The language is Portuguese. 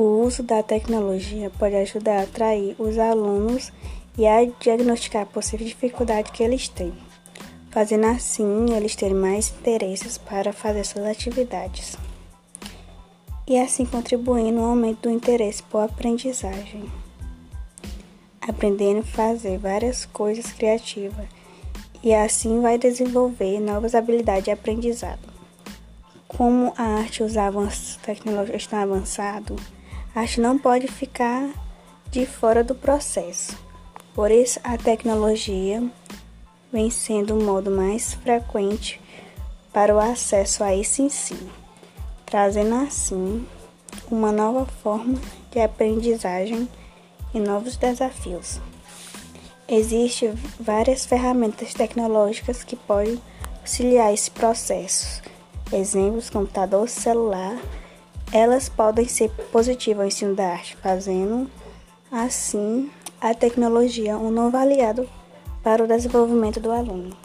O uso da tecnologia pode ajudar a atrair os alunos e a diagnosticar a possível dificuldade que eles têm, fazendo assim eles terem mais interesses para fazer suas atividades e assim contribuindo no aumento do interesse por aprendizagem, aprendendo a fazer várias coisas criativas e assim vai desenvolver novas habilidades de aprendizado. Como a arte usava as tecnologias tão avançado, a arte não pode ficar de fora do processo. Por isso, a tecnologia vem sendo o modo mais frequente para o acesso a esse ensino trazendo assim uma nova forma de aprendizagem e novos desafios. Existem várias ferramentas tecnológicas que podem auxiliar esse processo. Exemplos, computador, celular, elas podem ser positivas ao ensino da arte, fazendo assim a tecnologia um novo aliado para o desenvolvimento do aluno.